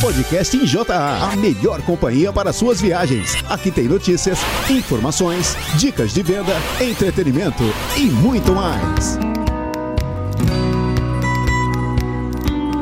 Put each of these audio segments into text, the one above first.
Podcast em JA, a melhor companhia para suas viagens. Aqui tem notícias, informações, dicas de venda, entretenimento e muito mais.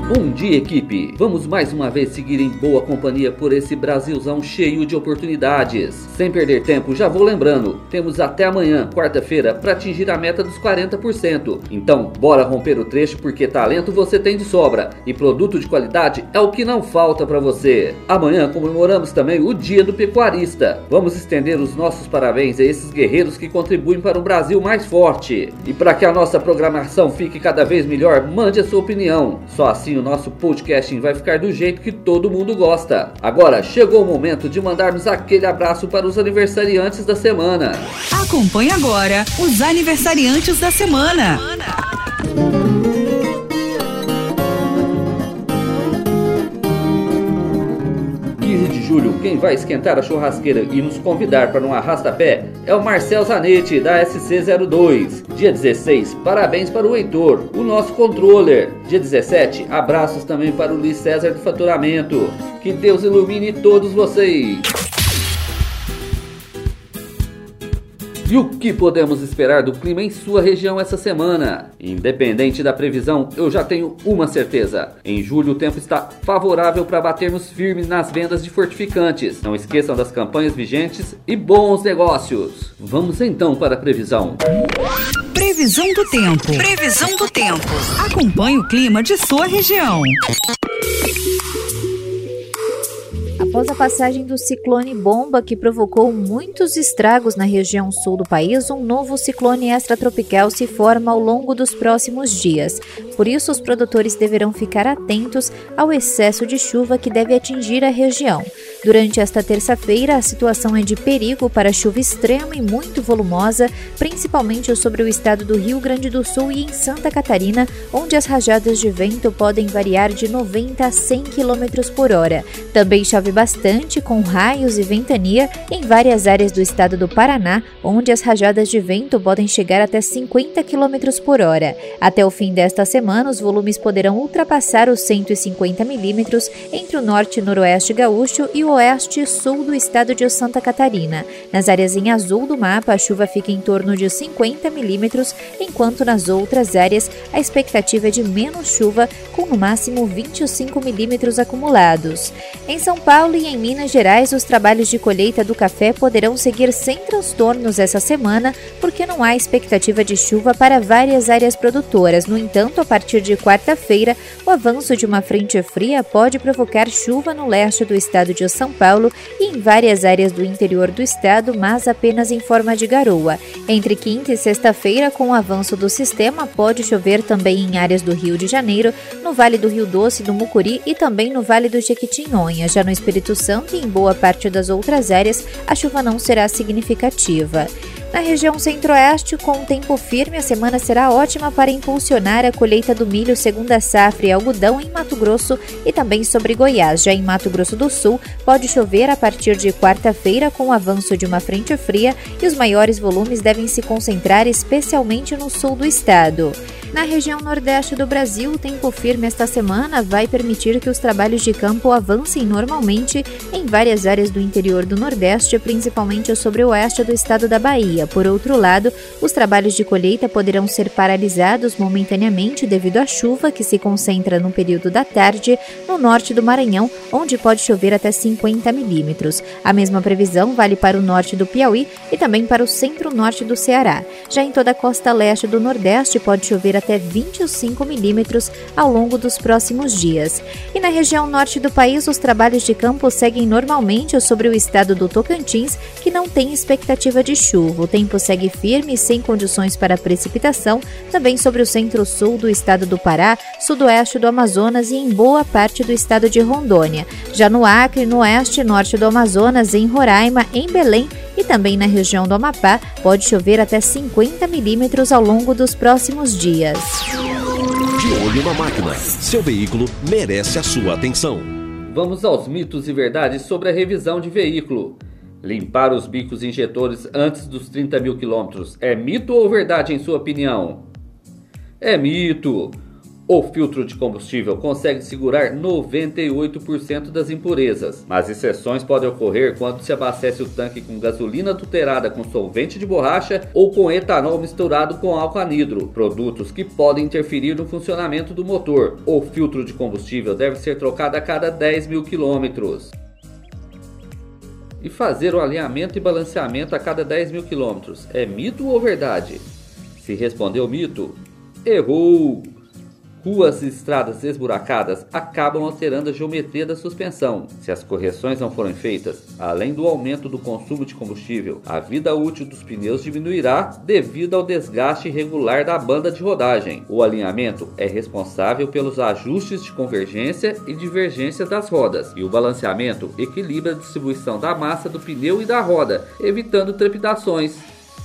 Bom dia, equipe! Vamos mais uma vez seguir em boa companhia por esse Brasilzão cheio de oportunidades. Sem perder tempo, já vou lembrando: temos até amanhã, quarta-feira, para atingir a meta dos 40%. Então, bora romper o trecho porque talento você tem de sobra e produto de qualidade é o que não falta para você. Amanhã comemoramos também o Dia do Pecuarista. Vamos estender os nossos parabéns a esses guerreiros que contribuem para um Brasil mais forte. E para que a nossa programação fique cada vez melhor, mande a sua opinião. Só assim o nosso podcasting vai ficar do jeito que todo mundo gosta. Agora chegou o momento de mandarmos aquele abraço para os aniversariantes da semana. Acompanhe agora os aniversariantes da semana. 15 julho, quem vai esquentar a churrasqueira e nos convidar para um arrasta-pé é o Marcel Zanetti, da SC02. Dia 16, parabéns para o Heitor, o nosso controller. Dia 17, abraços também para o Luiz César do Faturamento. Que Deus ilumine todos vocês. E o que podemos esperar do clima em sua região essa semana? Independente da previsão, eu já tenho uma certeza. Em julho o tempo está favorável para batermos firmes nas vendas de fortificantes. Não esqueçam das campanhas vigentes e bons negócios. Vamos então para a previsão. Previsão do tempo. Previsão do tempo. Acompanhe o clima de sua região. Após a passagem do ciclone bomba que provocou muitos estragos na região sul do país, um novo ciclone extratropical se forma ao longo dos próximos dias. Por isso, os produtores deverão ficar atentos ao excesso de chuva que deve atingir a região. Durante esta terça-feira, a situação é de perigo para chuva extrema e muito volumosa, principalmente sobre o estado do Rio Grande do Sul e em Santa Catarina, onde as rajadas de vento podem variar de 90 a 100 km por hora. Também chove bastante, com raios e ventania, em várias áreas do estado do Paraná, onde as rajadas de vento podem chegar até 50 km por hora. Até o fim desta semana, os volumes poderão ultrapassar os 150 milímetros entre o norte e noroeste gaúcho e o oeste e sul do estado de Santa Catarina. Nas áreas em azul do mapa, a chuva fica em torno de 50 milímetros, enquanto nas outras áreas a expectativa é de menos chuva, com no máximo 25 milímetros acumulados. Em São Paulo em Minas Gerais, os trabalhos de colheita do café poderão seguir sem transtornos essa semana, porque não há expectativa de chuva para várias áreas produtoras. No entanto, a partir de quarta-feira, o avanço de uma frente fria pode provocar chuva no leste do estado de São Paulo e em várias áreas do interior do estado, mas apenas em forma de garoa. Entre quinta e sexta-feira, com o avanço do sistema, pode chover também em áreas do Rio de Janeiro, no Vale do Rio Doce, do Mucuri e também no Vale do Jequitinhonha. Já no Espírito Santo e em boa parte das outras áreas, a chuva não será significativa. Na região centro-oeste, com tempo firme, a semana será ótima para impulsionar a colheita do milho segunda safra e algodão em Mato Grosso e também sobre Goiás. Já em Mato Grosso do Sul, pode chover a partir de quarta-feira com o avanço de uma frente fria e os maiores volumes devem se concentrar especialmente no sul do estado. Na região nordeste do Brasil, o tempo firme esta semana vai permitir que os trabalhos de campo avancem normalmente em várias áreas do interior do Nordeste, principalmente sobre o oeste do estado da Bahia. Por outro lado, os trabalhos de colheita poderão ser paralisados momentaneamente devido à chuva que se concentra no período da tarde no norte do Maranhão, onde pode chover até 50 milímetros. A mesma previsão vale para o norte do Piauí e também para o centro-norte do Ceará. Já em toda a costa leste do Nordeste pode chover até 25 milímetros ao longo dos próximos dias. E na região norte do país, os trabalhos de campo seguem normalmente sobre o estado do Tocantins, que não tem expectativa de chuva. O tempo segue firme e sem condições para precipitação, também sobre o centro-sul do estado do Pará, sudoeste do Amazonas e em boa parte do estado de Rondônia. Já no Acre, no oeste e norte do Amazonas, em Roraima, em Belém e também na região do Amapá, pode chover até 50 milímetros ao longo dos próximos dias. De olho na máquina, seu veículo merece a sua atenção. Vamos aos mitos e verdades sobre a revisão de veículo. Limpar os bicos injetores antes dos 30 mil quilômetros é mito ou verdade em sua opinião? É mito! O filtro de combustível consegue segurar 98% das impurezas, mas exceções podem ocorrer quando se abastece o tanque com gasolina adulterada com solvente de borracha ou com etanol misturado com álcool anidro, produtos que podem interferir no funcionamento do motor. O filtro de combustível deve ser trocado a cada 10 mil quilômetros e fazer o alinhamento e balanceamento a cada 10 mil quilômetros. É mito ou verdade? Se respondeu mito, errou! Ruas e estradas esburacadas acabam alterando a geometria da suspensão. Se as correções não forem feitas, além do aumento do consumo de combustível, a vida útil dos pneus diminuirá devido ao desgaste irregular da banda de rodagem. O alinhamento é responsável pelos ajustes de convergência e divergência das rodas, e o balanceamento equilibra a distribuição da massa do pneu e da roda, evitando trepidações.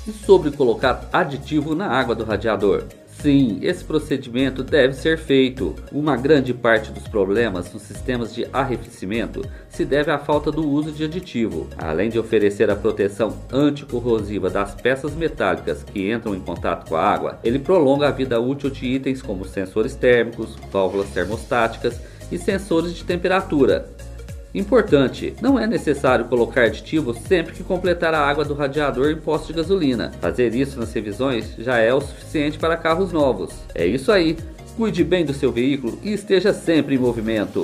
E sobre colocar aditivo na água do radiador. Sim, esse procedimento deve ser feito. Uma grande parte dos problemas nos sistemas de arrefecimento se deve à falta do uso de aditivo. Além de oferecer a proteção anticorrosiva das peças metálicas que entram em contato com a água, ele prolonga a vida útil de itens como sensores térmicos, válvulas termostáticas e sensores de temperatura, Importante, não é necessário colocar aditivo sempre que completar a água do radiador em posto de gasolina. Fazer isso nas revisões já é o suficiente para carros novos. É isso aí. Cuide bem do seu veículo e esteja sempre em movimento.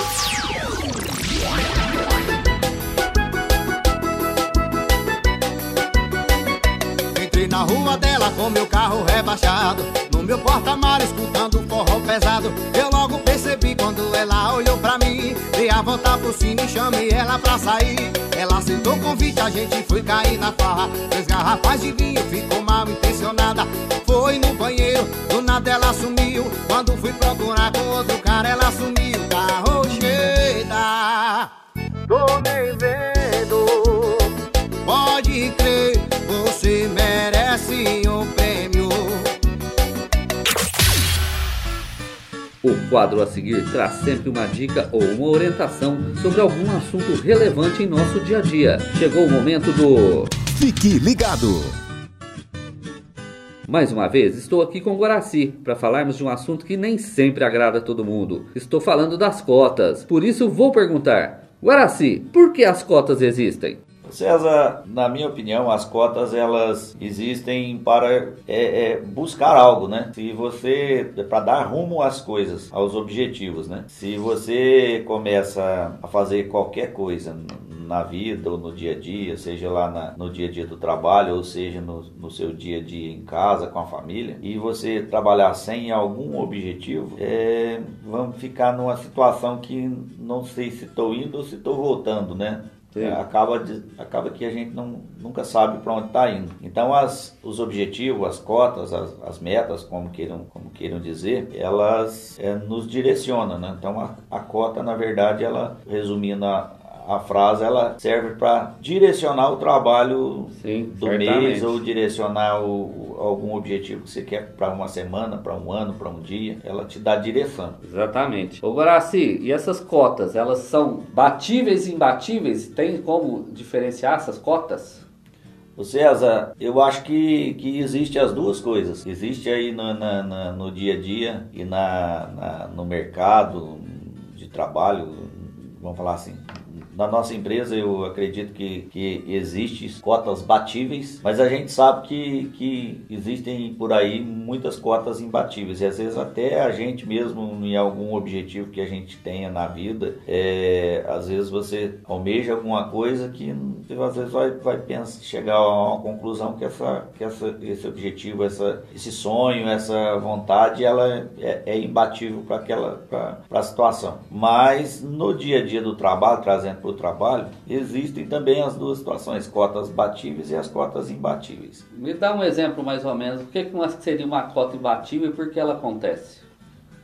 Entrei na rua dela com meu carro rebaixado No meu porta-mar escutando um forró pesado Eu logo percebi quando ela olhou pra mim. Dei a volta pro cine e chamei ela pra sair. Ela aceitou o convite, a gente foi cair na farra. Três garrafas de vinho, ficou mal intencionada. Foi no banheiro, do nada ela sumiu. Quando fui procurar com outro cara, ela sumiu. Carro cheia, tô nem vendo Pode crer, você merece um O quadro a seguir traz sempre uma dica ou uma orientação sobre algum assunto relevante em nosso dia a dia. Chegou o momento do. Fique ligado! Mais uma vez, estou aqui com o Guaraci para falarmos de um assunto que nem sempre agrada a todo mundo. Estou falando das cotas. Por isso, vou perguntar: Guaraci, por que as cotas existem? César, na minha opinião, as cotas elas existem para é, é, buscar algo, né? Se você para dar rumo às coisas, aos objetivos, né? Se você começa a fazer qualquer coisa na vida ou no dia a dia, seja lá na, no dia a dia do trabalho ou seja no, no, seu dia a dia em casa com a família, e você trabalhar sem algum objetivo, é, vamos ficar numa situação que não sei se estou indo ou se estou voltando, né? É, acaba, de, acaba que a gente não, nunca sabe para onde está indo. Então, as, os objetivos, as cotas, as, as metas, como queiram, como queiram dizer, elas é, nos direcionam. Né? Então, a, a cota, na verdade, ela, resumindo a, a frase ela serve para direcionar o trabalho Sim, do certamente. mês ou direcionar o, algum objetivo que você quer para uma semana, para um ano, para um dia. Ela te dá direção. Exatamente. Ô Guaraci, e essas cotas, elas são batíveis e imbatíveis? Tem como diferenciar essas cotas? O César, eu acho que, que existe as duas coisas. Existe aí no, na, na, no dia a dia e na, na, no mercado de trabalho, vamos falar assim, na nossa empresa eu acredito que, que existem cotas batíveis, mas a gente sabe que, que existem por aí muitas cotas imbatíveis e às vezes até a gente mesmo em algum objetivo que a gente tenha na vida, é, às vezes você almeja alguma coisa que às vezes vai, vai pensar, chegar a uma conclusão que, essa, que essa, esse objetivo, essa, esse sonho, essa vontade, ela é, é imbatível para aquela para a situação. Mas no dia a dia do trabalho, trazendo para o trabalho, existem também as duas situações, cotas batíveis e as cotas imbatíveis. Me dá um exemplo mais ou menos. O que, que seria uma cota imbatível e por que ela acontece?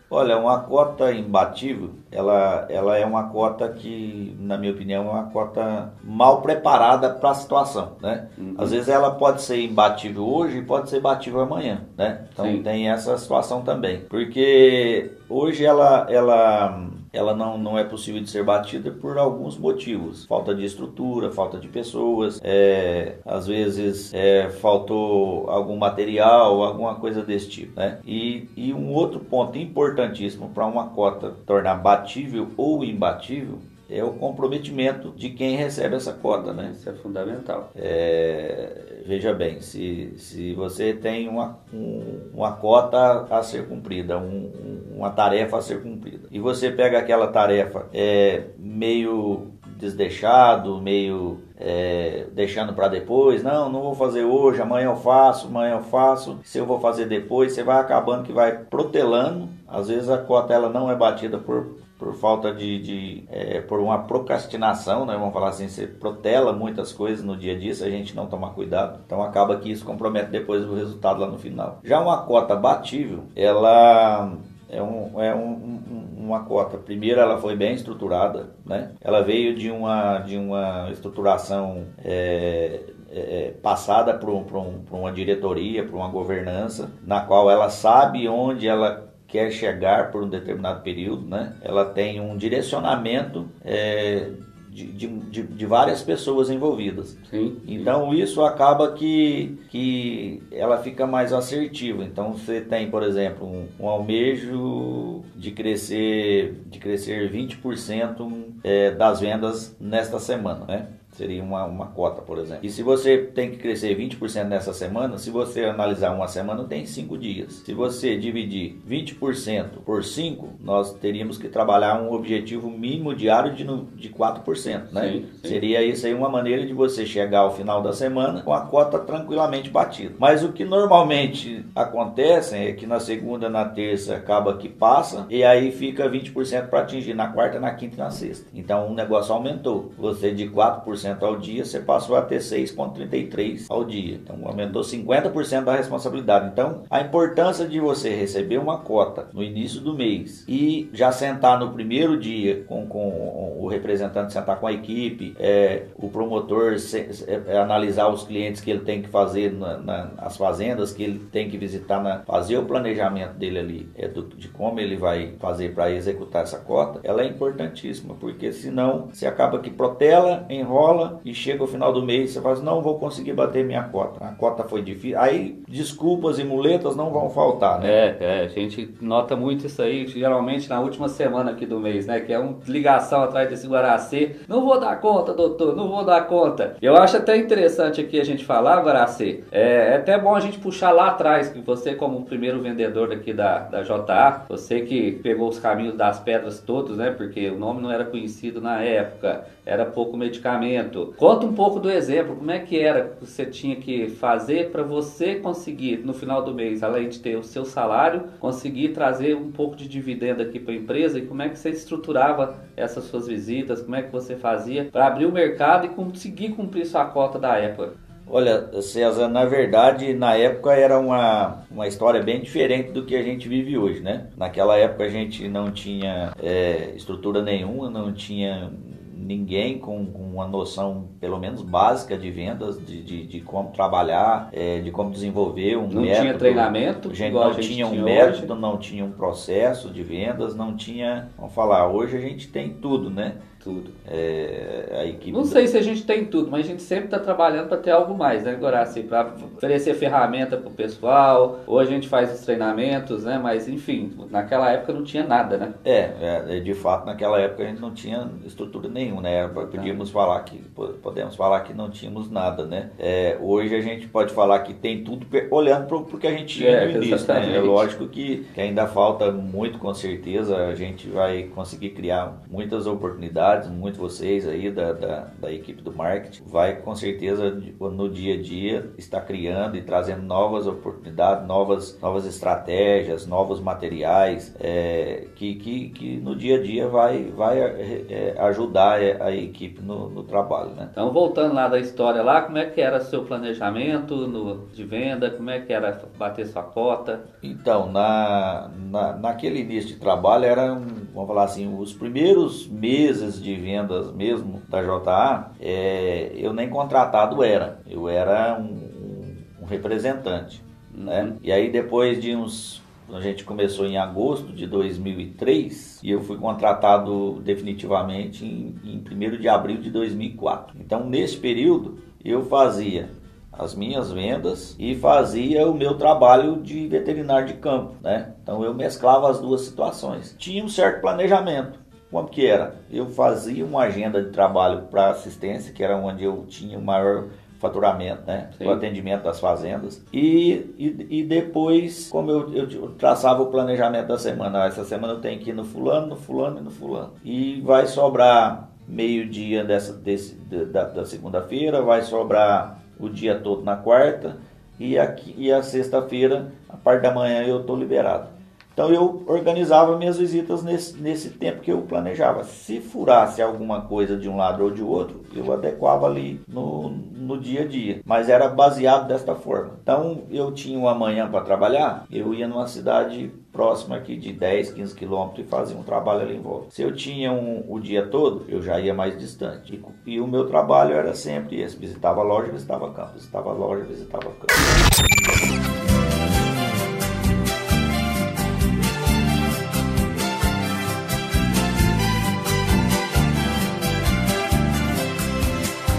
Olha, uma cota imbatível, ela, ela é uma cota que, na minha opinião, é uma cota mal preparada para a situação, né? Uhum. Às vezes ela pode ser imbatível hoje e pode ser batível amanhã, né? Então Sim. tem essa situação também. Porque hoje ela, ela ela não, não é possível de ser batida por alguns motivos. Falta de estrutura, falta de pessoas, é, às vezes é, faltou algum material, alguma coisa desse tipo. Né? E, e um outro ponto importantíssimo para uma cota tornar batível ou imbatível é o comprometimento de quem recebe essa cota, né? Isso é fundamental. É, veja bem, se, se você tem uma, um, uma cota a ser cumprida, um, uma tarefa a ser cumprida, e você pega aquela tarefa é, meio desdeixado, meio é, deixando para depois, não, não vou fazer hoje, amanhã eu faço, amanhã eu faço, se eu vou fazer depois, você vai acabando que vai protelando, às vezes a cota ela não é batida por por falta de, de é, por uma procrastinação, né? Vamos falar assim, você protela muitas coisas no dia a dia se a gente não tomar cuidado. Então acaba que isso compromete depois o resultado lá no final. Já uma cota batível, ela é, um, é um, um, uma cota. Primeiro, ela foi bem estruturada, né? Ela veio de uma, de uma estruturação é, é, passada por, um, um, uma diretoria, por uma governança, na qual ela sabe onde ela quer chegar por um determinado período, né? Ela tem um direcionamento é, de, de, de, várias pessoas envolvidas. Sim, então isso acaba que, que ela fica mais assertiva. Então você tem, por exemplo, um, um almejo de crescer de crescer 20% é, das vendas nesta semana, né? Seria uma, uma cota, por exemplo. E se você tem que crescer 20% nessa semana, se você analisar uma semana, tem 5 dias. Se você dividir 20% por 5, nós teríamos que trabalhar um objetivo mínimo diário de, de 4%. Né? Sim, sim. Seria isso aí uma maneira de você chegar ao final da semana com a cota tranquilamente batida. Mas o que normalmente acontece é que na segunda, na terça, acaba que passa e aí fica 20% para atingir na quarta, na quinta e na sexta. Então o negócio aumentou. Você de 4% ao dia, você passou a ter 6,33% ao dia. Então aumentou 50% da responsabilidade. Então a importância de você receber uma cota no início do mês e já sentar no primeiro dia com, com o representante, sentar com a equipe, é, o promotor se, é, analisar os clientes que ele tem que fazer na, na, as fazendas que ele tem que visitar, na, fazer o planejamento dele ali, é, do, de como ele vai fazer para executar essa cota, ela é importantíssima, porque senão você acaba que protela, enrola e chega o final do mês você fala assim, não vou conseguir bater minha cota. A cota foi difícil. Aí desculpas e muletas não vão faltar, né? É, é, a gente nota muito isso aí, geralmente na última semana aqui do mês, né? Que é uma ligação atrás desse Guaracê. Não vou dar conta, doutor, não vou dar conta. Eu acho até interessante aqui a gente falar, Guaracê. É, é até bom a gente puxar lá atrás, que você como o primeiro vendedor daqui da, da JA, você que pegou os caminhos das pedras todos, né? Porque o nome não era conhecido na época, era pouco medicamento Conta um pouco do exemplo, como é que era que você tinha que fazer para você conseguir no final do mês, além de ter o seu salário, conseguir trazer um pouco de dividendo aqui para a empresa e como é que você estruturava essas suas visitas, como é que você fazia para abrir o mercado e conseguir cumprir sua cota da época. Olha, César, na verdade, na época era uma, uma história bem diferente do que a gente vive hoje, né? Naquela época a gente não tinha é, estrutura nenhuma, não tinha ninguém com, com, uma noção, pelo menos básica, de vendas, de, de, de como trabalhar, é, de como desenvolver um não método. Não tinha treinamento? Gente não gente tinha um tinha método, hoje. não tinha um processo de vendas, não tinha. Vamos falar, hoje a gente tem tudo, né? Tudo. É, a equipe não sei se a gente tem tudo, mas a gente sempre está trabalhando para ter algo mais, né, Gorassi? Para oferecer ferramenta para o pessoal, ou a gente faz os treinamentos, né? Mas enfim, naquela época não tinha nada, né? É, é de fato, naquela época a gente não tinha estrutura nenhuma, né? Podíamos não. falar que podemos falar que não tínhamos nada, né? É, hoje a gente pode falar que tem tudo olhando para o que a gente tinha é, no início, né? É lógico que, que ainda falta muito, com certeza, a gente vai conseguir criar muitas oportunidades muito vocês aí da, da, da, equipe do marketing, vai com certeza no dia a dia estar criando e trazendo novas oportunidades, novas, novas estratégias, novos materiais é, que, que, que no dia a dia vai, vai é, ajudar a equipe no, no, trabalho. Né? Então, voltando lá da história lá, como é que era seu planejamento no, de venda, como é que era bater sua cota? Então, na, na, naquele início de trabalho, eram, vamos falar assim, os primeiros meses de vendas mesmo da JA, é, eu nem contratado era, eu era um, um representante. Né? Uhum. E aí depois de uns A gente começou em agosto de 2003 e eu fui contratado definitivamente em, em 1 de abril de 2004. Então, nesse período, eu fazia as minhas vendas e fazia o meu trabalho de veterinário de campo, né? Então eu mesclava as duas situações. Tinha um certo planejamento. Como que era? Eu fazia uma agenda de trabalho para assistência, que era onde eu tinha o maior faturamento, né? Sim. O atendimento das fazendas. E, e, e depois, como eu, eu, traçava o planejamento da semana, ah, essa semana eu tenho que ir no fulano, no fulano e no fulano. E vai sobrar meio-dia dessa, desse, da, da segunda-feira, vai sobrar o dia todo na quarta e, aqui, e a sexta-feira, a parte da manhã, eu estou liberado. Então eu organizava minhas visitas nesse, nesse tempo que eu planejava. Se furasse alguma coisa de um lado ou de outro, eu adequava ali no, no dia a dia. Mas era baseado desta forma. Então eu tinha uma manhã para trabalhar, eu ia numa cidade próxima aqui de 10, 15 quilômetros e fazia um trabalho ali em volta. Se eu tinha um, o dia todo, eu já ia mais distante. E, e o meu trabalho era sempre esse: visitava a loja, visitava campo, visitava a loja, visitava campo.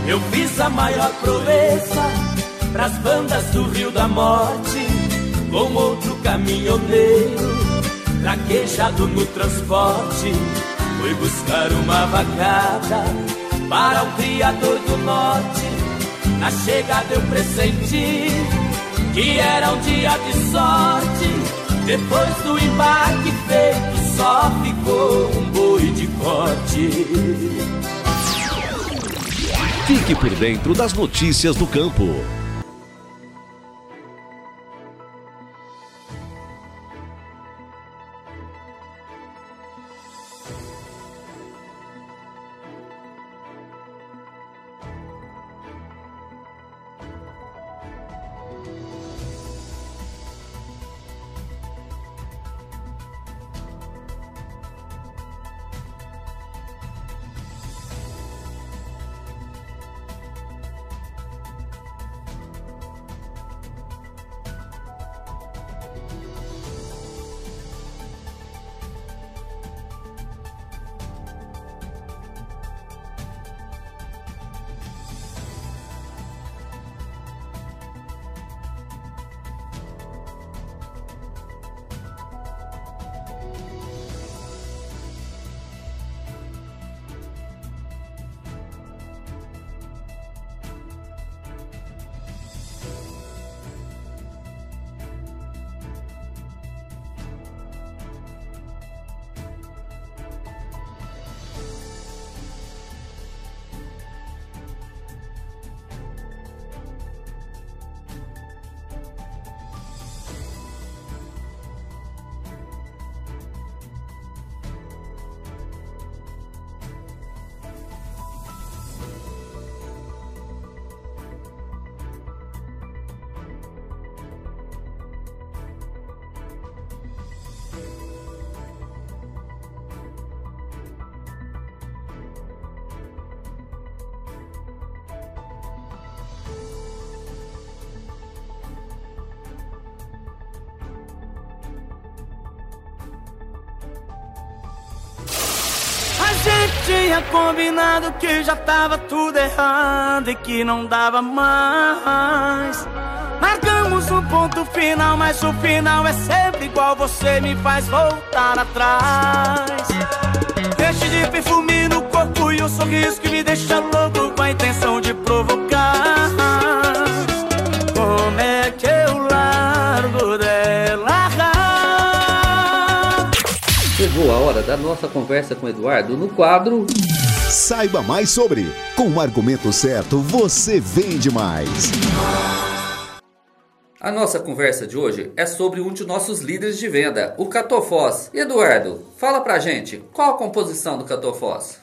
Eu fiz a maior proeza pras bandas do Rio da Morte, com outro caminhoneiro, traquejado no transporte. Fui buscar uma vacada para o Criador do Norte. Na chegada eu pressenti que era um dia de sorte. Depois do embarque feito, só ficou um boi de corte. Fique por dentro das notícias do campo. Tinha combinado que já tava tudo errado e que não dava mais. Marcamos um ponto final, mas o final é sempre igual. Você me faz voltar atrás. Deixe de perfume no corpo e um sorriso que me deixa louco com a intenção de provocar. Da nossa conversa com o Eduardo no quadro. Saiba mais sobre. Com o argumento certo, você vende mais. A nossa conversa de hoje é sobre um de nossos líderes de venda, o Catofós. Eduardo, fala pra gente, qual a composição do Catofós?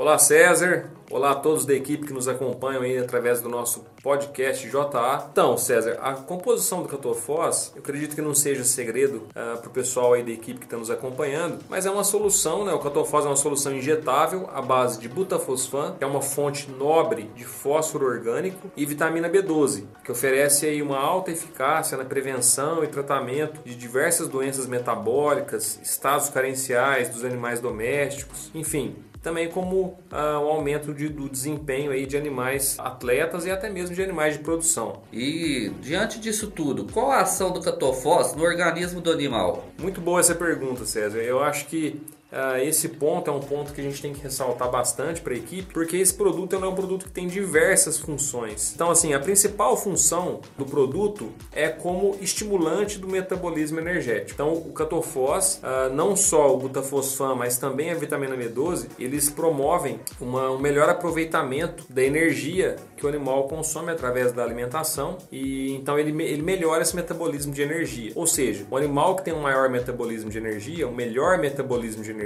Olá César, olá a todos da equipe que nos acompanham aí através do nosso podcast JA. Então, César, a composição do Catofós, eu acredito que não seja segredo uh, ah, para o pessoal aí da equipe que está nos acompanhando, mas é uma solução, né? O Catofós é uma solução injetável à base de butafosfan, que é uma fonte nobre de fósforo orgânico, e vitamina B12, que oferece aí uma alta eficácia na prevenção e tratamento de diversas doenças metabólicas, estados carenciais dos animais domésticos, enfim, também como ah, o aumento de, do desempenho aí de animais atletas e até mesmo de animais de produção. E diante disso tudo, qual a ação do catofós no organismo do animal? Muito boa essa pergunta, César. Eu acho que esse ponto é um ponto que a gente tem que ressaltar bastante para a equipe, porque esse produto é um produto que tem diversas funções. Então, assim, a principal função do produto é como estimulante do metabolismo energético. Então, o catofós, uh, não só o butafosfan, mas também a vitamina B12, eles promovem uma, um melhor aproveitamento da energia que o animal consome através da alimentação e então ele, ele melhora esse metabolismo de energia. Ou seja, o animal que tem um maior metabolismo de energia, um melhor metabolismo de energia,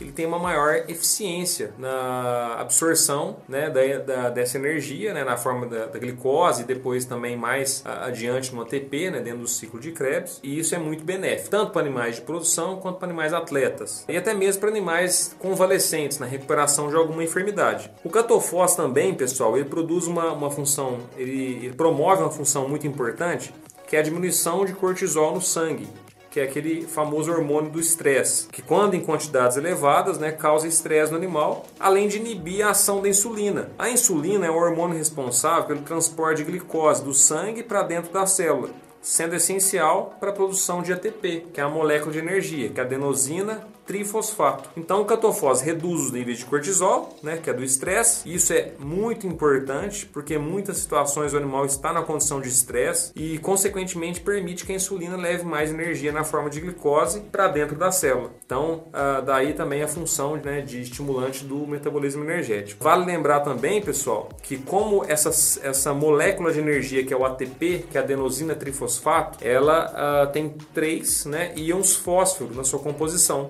ele tem uma maior eficiência na absorção né, da, da dessa energia né, na forma da, da, glicose e depois também mais adiante no ATP, né, dentro do ciclo de Krebs. E isso é muito benéfico, tanto para animais de produção quanto para animais atletas. E até mesmo para animais convalescentes na recuperação de alguma enfermidade. O catofós também, pessoal, ele produz uma, uma função, ele, ele promove uma função muito importante que é a diminuição de cortisol no sangue que é aquele famoso hormônio do estresse, que quando em quantidades elevadas, né, causa estresse no animal, além de inibir a ação da insulina. A insulina é o hormônio responsável pelo transporte de glicose do sangue para dentro da célula, sendo essencial para a produção de ATP, que é a molécula de energia, que é a adenosina trifosfato. Então, o catofós reduz os níveis de cortisol, né, que é do estresse. Isso é muito importante porque em muitas situações o animal está na condição de estresse e, consequentemente, permite que a insulina leve mais energia na forma de glicose para dentro da célula. Então, ah, daí também a função né, de estimulante do metabolismo energético. Vale lembrar também, pessoal, que como essa, essa molécula de energia que é o ATP, que é a adenosina trifosfato, ela ah, tem três né, íons fósforo na sua composição.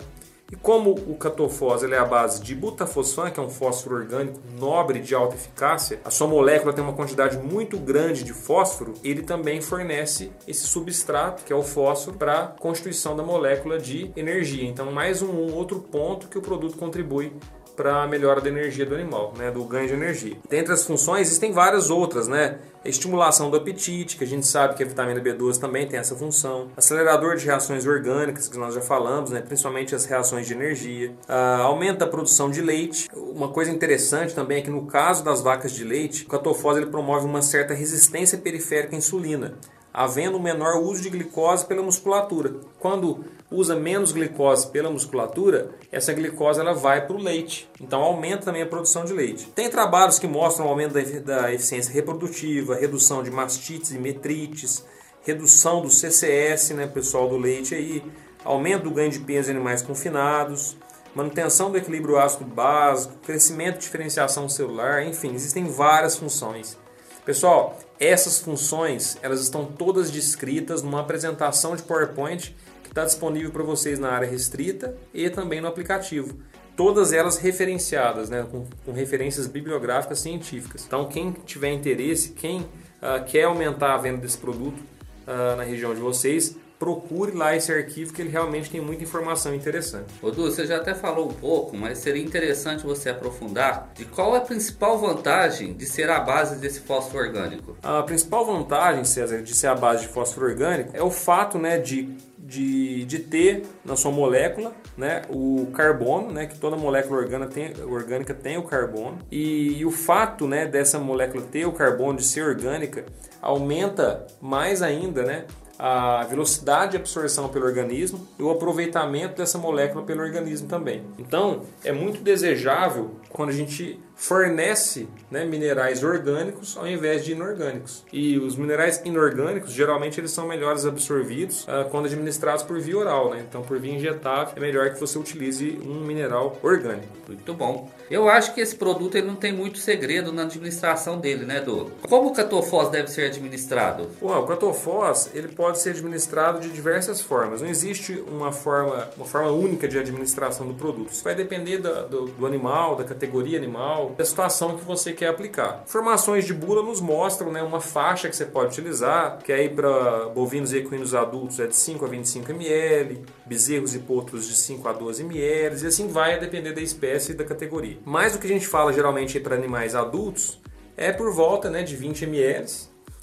E como o catofós é a base de butafosfan, que é um fósforo orgânico nobre de alta eficácia, a sua molécula tem uma quantidade muito grande de fósforo, ele também fornece esse substrato, que é o fósforo, para a constituição da molécula de energia. Então, mais um, um outro ponto que o produto contribui para a melhora da energia do animal, né, do ganho de energia. Dentre as funções, existem várias outras, né? estimulação do apetite, que a gente sabe que a vitamina B12 também tem essa função. Acelerador de reações orgânicas, que nós já falamos, né? principalmente as reações de energia. Uh, aumenta a produção de leite. Uma coisa interessante também é que no caso das vacas de leite, o catofós ele promove uma certa resistência periférica à insulina havendo um menor uso de glicose pela musculatura. Quando usa menos glicose pela musculatura, essa glicose ela vai para o leite. Então aumenta também a produção de leite. Tem trabalhos que mostram aumento da eficiência reprodutiva, redução de mastites e metrites, redução do CCS, né, pessoal do leite aí, aumento do ganho de peso em animais confinados, manutenção do equilíbrio ácido básico, crescimento e diferenciação celular, enfim, existem várias funções. Pessoal, essas funções elas estão todas descritas numa apresentação de PowerPoint está disponível para vocês na área restrita e também no aplicativo. Todas elas referenciadas, né, com, com referências bibliográficas científicas. Então, quem tiver interesse, quem uh, quer aumentar a venda desse produto uh, na região de vocês, procure lá esse arquivo que ele realmente tem muita informação interessante. Odu, você já até falou um pouco, mas seria interessante você aprofundar de qual é a principal vantagem de ser a base desse fósforo orgânico. A principal vantagem, César, de ser a base de fósforo orgânico é o fato né, de de, de ter na sua molécula né, o carbono, né, que toda molécula orgânica tem, orgânica tem o carbono, e, e, o fato né, dessa molécula ter o carbono, de ser orgânica, aumenta mais ainda né, a velocidade de absorção pelo organismo e o aproveitamento dessa molécula pelo organismo também. Então, é muito desejável quando a gente fornece né, minerais orgânicos ao invés de inorgânicos. E os minerais inorgânicos, geralmente, eles são melhores absorvidos uh, quando administrados por via oral. Né? Então, por via injetável, é melhor que você utilize um mineral orgânico. Muito bom. Eu acho que esse produto ele não tem muito segredo na administração dele, né, Edu? Como o catofós deve ser administrado? Bom, o catofós ele pode ser administrado de diversas formas. Não existe uma forma, uma forma única de administração do produto. Isso vai depender do, do, do animal, da categoria animal, da situação que você quer aplicar. Informações de bula nos mostram né, uma faixa que você pode utilizar, que aí para bovinos e equinos adultos é de 5 a 25 ml, bezerros e potros de 5 a 12 ml, e assim vai a depender da espécie e da categoria. Mas o que a gente fala geralmente para animais adultos é por volta né, de 20 ml.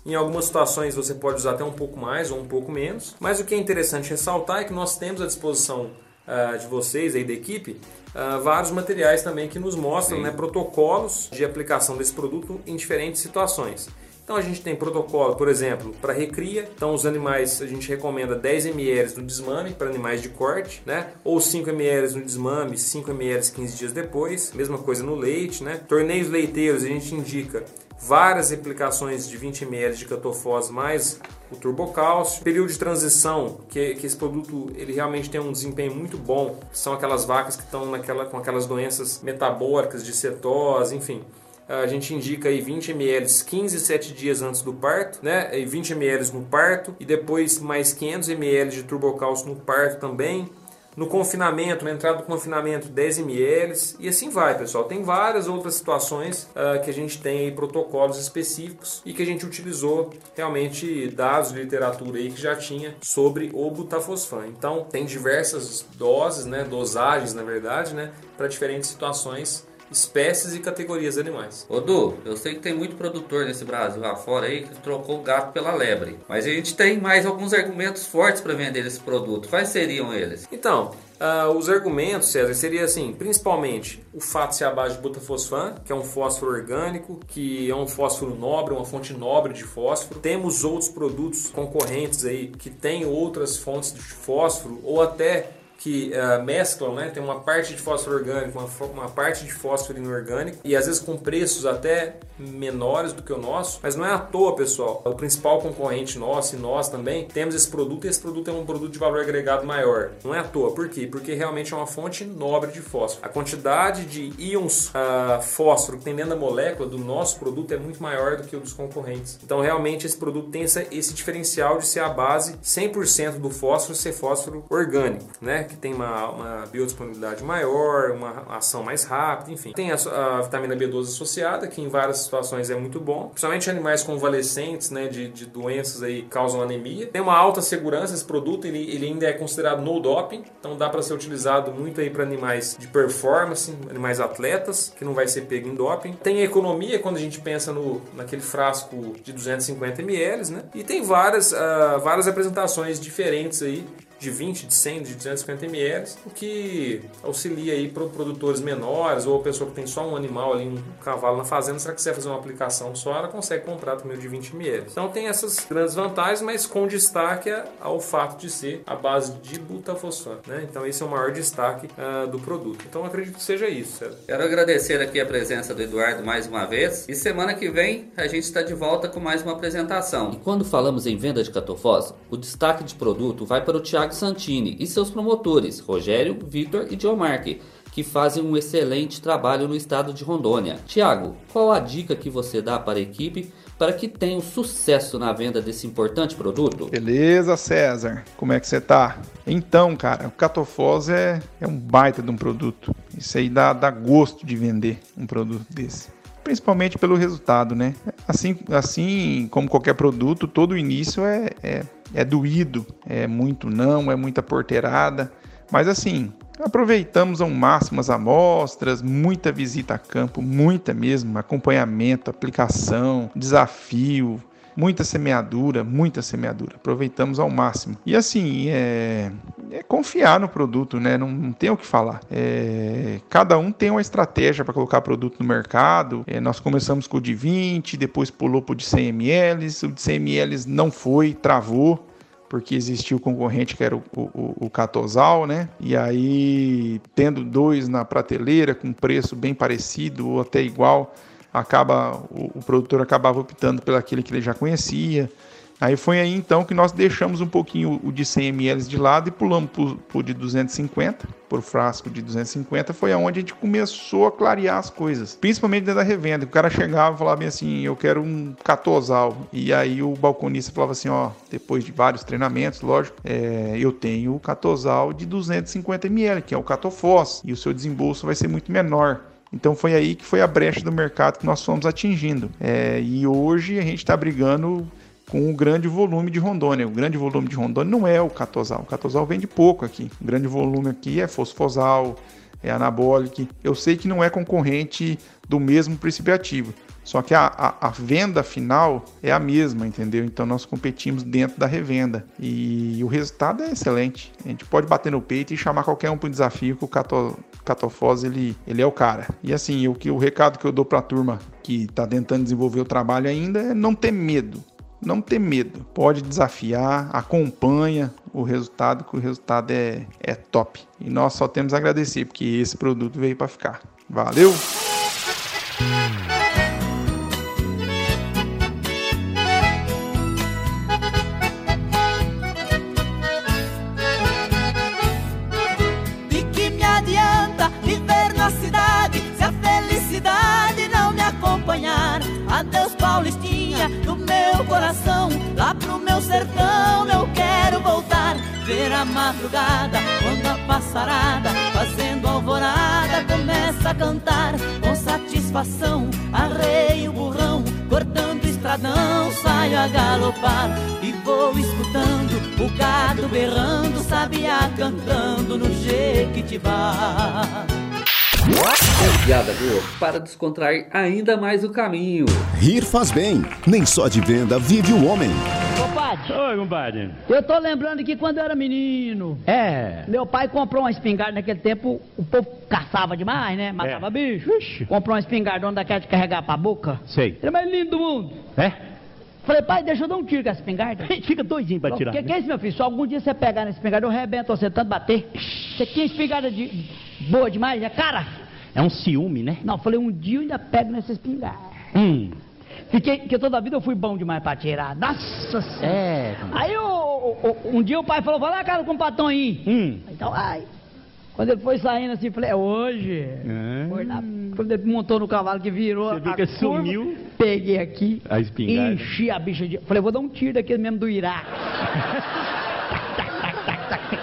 Em algumas situações você pode usar até um pouco mais ou um pouco menos. Mas o que é interessante ressaltar é que nós temos à disposição uh, de vocês aí da equipe uh, vários materiais também que nos mostram né, protocolos de aplicação desse produto em diferentes situações. Então a gente tem protocolo, por exemplo, para recria. Então os animais a gente recomenda 10 ml no desmame para animais de corte, né? Ou 5 ml no desmame, 5 ml 15 dias depois. Mesma coisa no leite, né? Torneios leiteiros a gente indica várias aplicações de 20 ml de catofós mais o turbocálcio. Período de transição, que, que esse produto ele realmente tem um desempenho muito bom. São aquelas vacas que estão naquela, com aquelas doenças metabólicas de cetose, enfim a gente indica aí 20 ml 15 7 dias antes do parto, né? E 20 ml no parto e depois mais 500 ml de turbocálcio no parto também. No confinamento, na entrada do confinamento, 10 ml e assim vai, pessoal. Tem várias outras situações uh, que a gente tem aí protocolos específicos e que a gente utilizou realmente dados de literatura aí que já tinha sobre o butafosfan. Então, tem diversas doses, né, dosagens na verdade, né, para diferentes situações espécies e categorias de animais. Ô Du, eu sei que tem muito produtor nesse Brasil lá fora aí que trocou o gato pela lebre. Mas a gente tem mais alguns argumentos fortes para vender esse produto. Quais seriam eles? Então, Uh, os argumentos, César, seria assim, principalmente o fato de ser a base de butafosfan, que é um fósforo orgânico, que é um fósforo nobre, uma fonte nobre de fósforo. Temos outros produtos concorrentes aí que têm outras fontes de fósforo ou até que uh, mesclam, né? Tem uma parte de fósforo orgânico, uma, uma, parte de fósforo inorgânico e às vezes com preços até menores do que o nosso, mas não é à toa, pessoal. O principal concorrente nosso e nós também temos esse produto e esse produto é um produto de valor agregado maior. Não é à toa. Por quê? Porque realmente é uma fonte nobre de fósforo. A quantidade de íons uh, fósforo que tem dentro da molécula do nosso produto é muito maior do que o dos concorrentes. Então, realmente, esse produto tem esse, esse diferencial de ser a base 100% do fósforo ser fósforo orgânico, né? Que tem uma, uma biodisponibilidade maior, uma ação mais rápida, enfim. Tem a, a, vitamina B12 associada, que em várias situações é muito bom, principalmente animais convalescentes, né, de, de doenças aí que causam anemia. Tem uma alta segurança esse produto, ele, ele ainda é considerado no doping, então dá para ser utilizado muito aí para animais de performance, animais atletas, que não vai ser pego em doping. Tem a economia quando a gente pensa no, naquele frasco de 250 ml, né? E tem várias, uh, várias apresentações diferentes aí de 20, de 100, de 250 ml, o que auxilia aí para produtores menores ou a pessoa que tem só um animal ali, um cavalo na fazenda, será que quiser fazer uma aplicação só, ela consegue comprar também o de 20 ml. Então tem essas grandes vantagens, mas com destaque ao fato de ser a base de butafosfato, né? Então esse é o maior destaque uh, do produto. Então acredito que seja isso. César. Quero agradecer aqui a presença do Eduardo mais uma vez e semana que vem a gente está de volta com mais uma apresentação. E quando falamos em venda de catofós, o destaque de produto vai para o Santini e seus promotores, Rogério, Vitor e Diomarque, que fazem um excelente trabalho no estado de Rondônia. Tiago, qual a dica que você dá para a equipe para que tenha um sucesso na venda desse importante produto? Beleza, César. Como é que você tá? Então, cara, o Catofós é, é um baita de um produto. Isso aí dá, dá gosto de vender um produto desse principalmente pelo resultado, né? Assim, assim como qualquer produto, todo o início é, é, é doído, é muito não, é muita porteirada, mas assim, aproveitamos ao máximo as amostras, muita visita a campo, muita mesmo, acompanhamento, aplicação, desafio, muita semeadura, muita semeadura. Aproveitamos ao máximo. E assim, é, é confiar no produto, né? Não, não tem o que falar. É, cada um tem uma estratégia para colocar produto no mercado. É, nós começamos com o de 20, depois pulou para o de 100 ml. O de 100 ml não foi, travou porque existia o concorrente que era o, o, o Catosal, né? E aí, tendo dois na prateleira com preço bem parecido ou até igual, acaba o, o produtor acabava optando pelo aquele que ele já conhecia. Aí foi aí então que nós deixamos um pouquinho o de 100 ml de lado e pulamos para o de 250, por frasco de 250. Foi aonde a gente começou a clarear as coisas, principalmente dentro da revenda. O cara chegava e falava bem assim: Eu quero um catosal. E aí o balconista falava assim: Ó, depois de vários treinamentos, lógico, é, eu tenho o catosal de 250 ml, que é o catofós, e o seu desembolso vai ser muito menor. Então foi aí que foi a brecha do mercado que nós fomos atingindo. É, e hoje a gente está brigando com o grande volume de Rondônia. O grande volume de Rondônia não é o catosal. O catosal vende pouco aqui. O grande volume aqui é fosfosal, é anabólico. Eu sei que não é concorrente do mesmo princípio ativo. Só que a, a, a, venda final é a mesma, entendeu? Então nós competimos dentro da revenda. E o resultado é excelente. A gente pode bater no peito e chamar qualquer um para o desafio que o Cato, Catofós ele, ele é o cara. E assim, o, que, o recado que eu dou para a turma que está tentando desenvolver o trabalho ainda é não ter medo. Não ter medo. Pode desafiar, acompanha o resultado, que o resultado é, é top. E nós só temos a agradecer, porque esse produto veio para ficar. Valeu! Sertão eu quero voltar. Ver a madrugada quando a passarada Fazendo alvorada começa a cantar. Com satisfação arreio o burrão Cortando estradão saio a galopar. E vou escutando o gado berrando Sabiá cantando no Jequitibá é piada boa para descontrair ainda mais o caminho. Rir faz bem. Nem só de venda vive o homem. Compadre. Oi, compadre. Eu tô lembrando que quando eu era menino. É. Meu pai comprou uma espingarda naquele tempo. O povo caçava demais, né? Matava é. bicho. Ixi. Comprou uma espingarda onde daquela de carregar pra boca. Sei. Ele é mais lindo do mundo. É? Falei, pai, deixa eu dar um tiro com essa espingarda. Fica doidinho pra tirar. O que, que, é isso, meu filho? Se algum dia você pegar nessa espingarda, eu rebento você tanto bater. Você tinha espingarda de... boa demais, é cara? É um ciúme, né? Não, falei, um dia eu ainda pego nessa espingarda. Hum. Fiquei, porque toda a vida eu fui bom demais pra tirar. Nossa senhora. É. Aí um dia o pai falou, vai lá, cara, com o patrão aí. Hum. Então, ai. Quando ele foi saindo assim, falei, é hoje. Hum. Foi na, quando ele montou no cavalo que virou. Você viu que curva, sumiu? Peguei aqui. A espingarda. Enchi a bicha de. Falei, vou dar um tiro daquele mesmo do Iraque.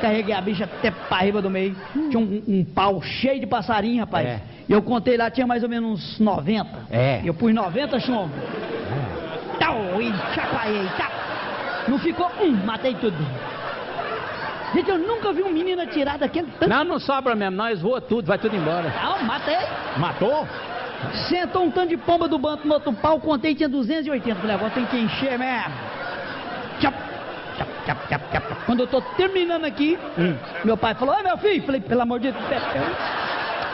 carreguei a bicha até pra riba do meio. Tinha um, um, pau cheio de passarinho, rapaz. É. E eu contei lá, tinha mais ou menos uns 90. É. Eu pus 90 chumbo. É. Tal, e chacoalhei, tal. Não ficou um, matei tudo. Gente, eu nunca vi um menino atirar daquele tanto. Não, não sobra mesmo, nós voa tudo, vai tudo embora. Não, matei. Matou? Sentou um tanto de pomba do banco no outro pau, contei, tinha 280. Falei, agora tem que encher mesmo. Tchau. Quando eu tô terminando aqui, hum. meu pai falou, ai meu filho, falei, pelo amor de Deus,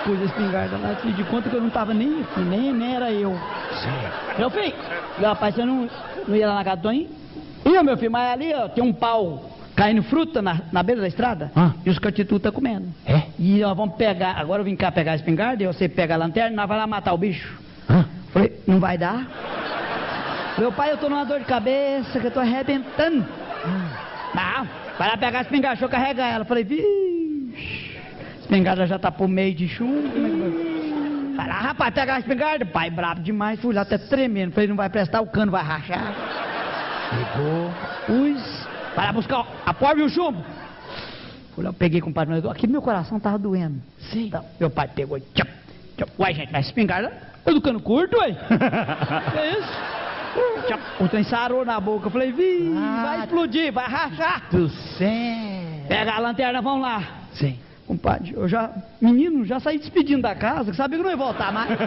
pus a espingarda lá, fiz de conta que eu não tava nem aqui, nem, nem era eu. Sim. Meu filho, meu rapaz, você não, não ia lá na casa do Toninho? Ia, meu filho, mas ali, ó, tem um pau caindo fruta na, na beira da estrada ah. e os catitu tá comendo. É? E nós vamos pegar, agora eu vim cá pegar a espingarda e você pega a lanterna e nós vai lá matar o bicho. Ah. Falei, não vai dar? Meu pai, eu tô numa dor de cabeça que eu tô arrebentando. Não, vai lá pegar a espingarda, deixa eu carregar ela. Falei, vixe, a espingarda já tá por meio de chumbo. Como é que vai? Vai lá, rapaz, pegar a espingarda. Pai, brabo demais, fui lá até tremendo. Falei, não vai prestar, o cano vai rachar. Pegou. Pus, vai lá buscar a porta e o chumbo. Lá, peguei com o pai, aqui meu coração tava doendo. Sim. Então, meu pai pegou e tchau. Uai, gente, mas espingarda, eu do cano curto, uai. que é isso? O trem sarou na boca. Eu falei, vi, ah, vai explodir, vai rachar. Do céu. Pega a lanterna, vamos lá. Sim. Compadre, eu já, menino, já saí despedindo da casa, que sabia que não ia voltar mais.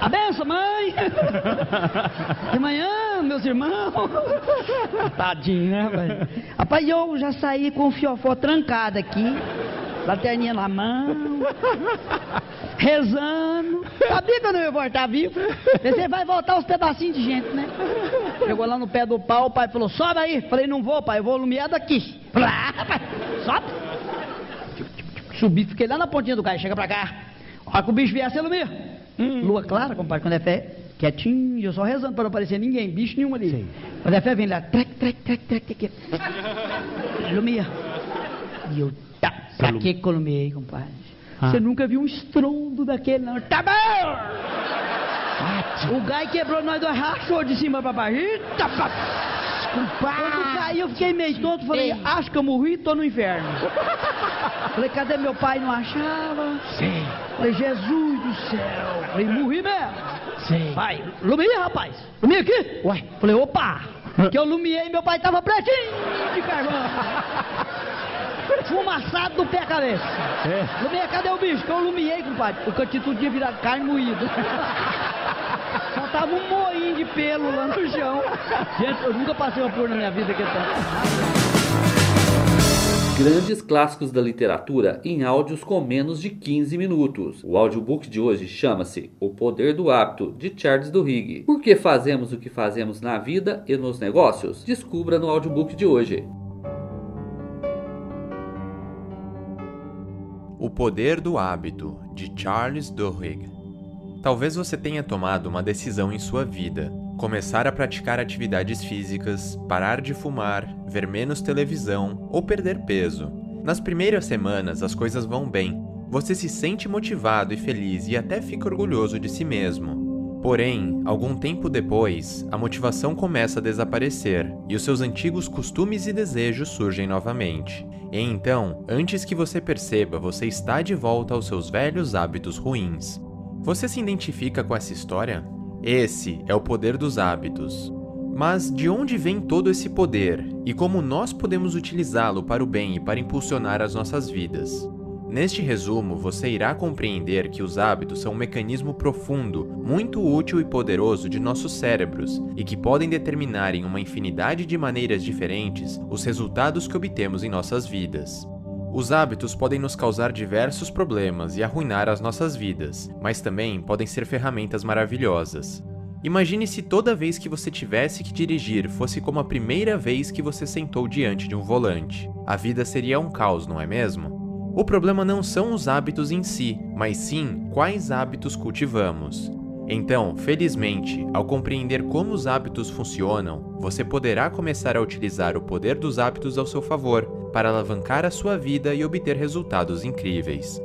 a benção, mãe! De manhã, meus irmãos. Tadinho, né, velho? Rapaz, eu já saí com o fiofó trancado aqui, lanterninha na mão rezando. Sabia que eu não ia voltar vivo. Pensei, vai voltar os pedacinhos de gente, né? Chegou lá no pé do pau, o pai falou, sobe aí. Falei, não vou, pai, eu vou lumiar daqui. Sobe. Subi, fiquei lá na pontinha do carro, chega pra cá. Olha que o bicho vier, você lumia. Hum. Lua clara, compadre, quando é fé, quietinho, eu só rezando para não aparecer ninguém, bicho nenhum ali. Quando a fé vem lá, trec, trec, trec, trec, trec. Lumia. E eu, tá, pra que lumiei, compadre? Ah. Você nunca viu um estrondo daquele, não. Tá bom! O gai quebrou nós dois, rachou de cima pra baixo. Eita, pá. Quando caiu, eu fiquei meio tonto. Falei, acho que eu morri e tô no inferno. Falei, cadê meu pai? Não achava. Sim. Falei, Jesus do céu. Falei, morri mesmo. Sim. Pai, lumia, rapaz. Lumia aqui? Ué. Falei, opa. Que eu lumiei, meu pai tava pretinho de carvão. Fumaçado do pé à cabeça. É. Lumia, cadê o bicho? Que eu lumiei, compadre. O tudo tinha virado carne moída. Só tava um moinho de pelo lá no chão. Gente, eu nunca passei uma por na minha vida que é tanto. Grandes clássicos da literatura em áudios com menos de 15 minutos. O audiobook de hoje chama-se O Poder do Hábito, de Charles Duhigg. Por que fazemos o que fazemos na vida e nos negócios? Descubra no audiobook de hoje. O Poder do Hábito, de Charles Duhigg. Talvez você tenha tomado uma decisão em sua vida. Começar a praticar atividades físicas, parar de fumar, ver menos televisão ou perder peso. Nas primeiras semanas as coisas vão bem. Você se sente motivado e feliz e até fica orgulhoso de si mesmo. Porém, algum tempo depois, a motivação começa a desaparecer e os seus antigos costumes e desejos surgem novamente. E então, antes que você perceba, você está de volta aos seus velhos hábitos ruins. Você se identifica com essa história? Esse é o poder dos hábitos. Mas de onde vem todo esse poder e como nós podemos utilizá-lo para o bem e para impulsionar as nossas vidas? Neste resumo, você irá compreender que os hábitos são um mecanismo profundo, muito útil e poderoso de nossos cérebros e que podem determinar em uma infinidade de maneiras diferentes os resultados que obtemos em nossas vidas. Os hábitos podem nos causar diversos problemas e arruinar as nossas vidas, mas também podem ser ferramentas maravilhosas. Imagine se toda vez que você tivesse que dirigir fosse como a primeira vez que você sentou diante de um volante. A vida seria um caos, não é mesmo? O problema não são os hábitos em si, mas sim quais hábitos cultivamos. Então, felizmente, ao compreender como os hábitos funcionam, você poderá começar a utilizar o poder dos hábitos ao seu favor para alavancar a sua vida e obter resultados incríveis.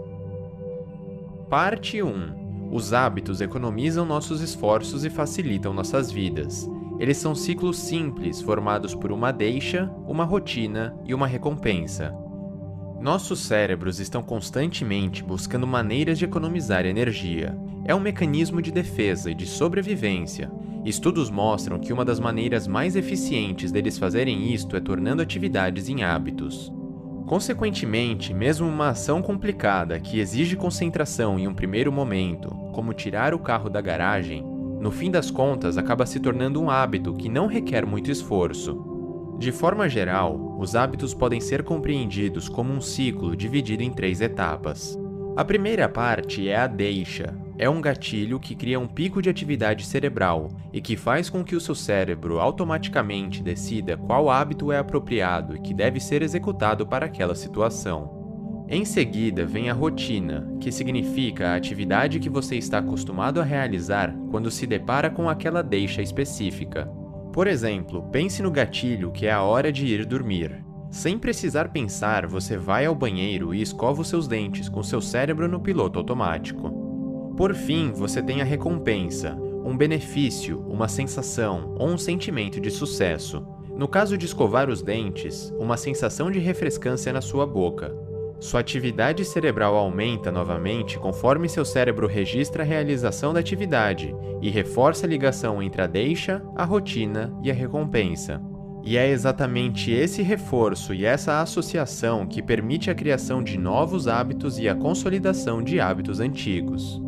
Parte 1 Os hábitos economizam nossos esforços e facilitam nossas vidas. Eles são ciclos simples formados por uma deixa, uma rotina e uma recompensa. Nossos cérebros estão constantemente buscando maneiras de economizar energia. É um mecanismo de defesa e de sobrevivência. Estudos mostram que uma das maneiras mais eficientes deles fazerem isto é tornando atividades em hábitos. Consequentemente, mesmo uma ação complicada que exige concentração em um primeiro momento, como tirar o carro da garagem, no fim das contas acaba se tornando um hábito que não requer muito esforço. De forma geral, os hábitos podem ser compreendidos como um ciclo dividido em três etapas. A primeira parte é a deixa. É um gatilho que cria um pico de atividade cerebral e que faz com que o seu cérebro automaticamente decida qual hábito é apropriado e que deve ser executado para aquela situação. Em seguida vem a rotina, que significa a atividade que você está acostumado a realizar quando se depara com aquela deixa específica. Por exemplo, pense no gatilho que é a hora de ir dormir. Sem precisar pensar, você vai ao banheiro e escova os seus dentes com seu cérebro no piloto automático. Por fim, você tem a recompensa, um benefício, uma sensação ou um sentimento de sucesso. No caso de escovar os dentes, uma sensação de refrescância na sua boca. Sua atividade cerebral aumenta novamente conforme seu cérebro registra a realização da atividade e reforça a ligação entre a deixa, a rotina e a recompensa. E é exatamente esse reforço e essa associação que permite a criação de novos hábitos e a consolidação de hábitos antigos.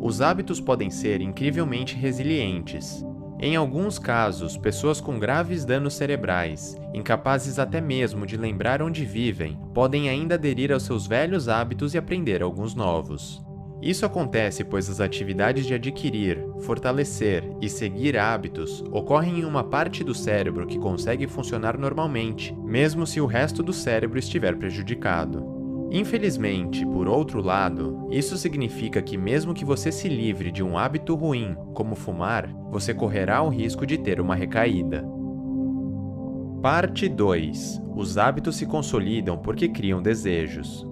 Os hábitos podem ser incrivelmente resilientes. Em alguns casos, pessoas com graves danos cerebrais, incapazes até mesmo de lembrar onde vivem, podem ainda aderir aos seus velhos hábitos e aprender alguns novos. Isso acontece pois as atividades de adquirir, fortalecer e seguir hábitos ocorrem em uma parte do cérebro que consegue funcionar normalmente, mesmo se o resto do cérebro estiver prejudicado. Infelizmente, por outro lado, isso significa que, mesmo que você se livre de um hábito ruim, como fumar, você correrá o risco de ter uma recaída. Parte 2 Os hábitos se consolidam porque criam desejos.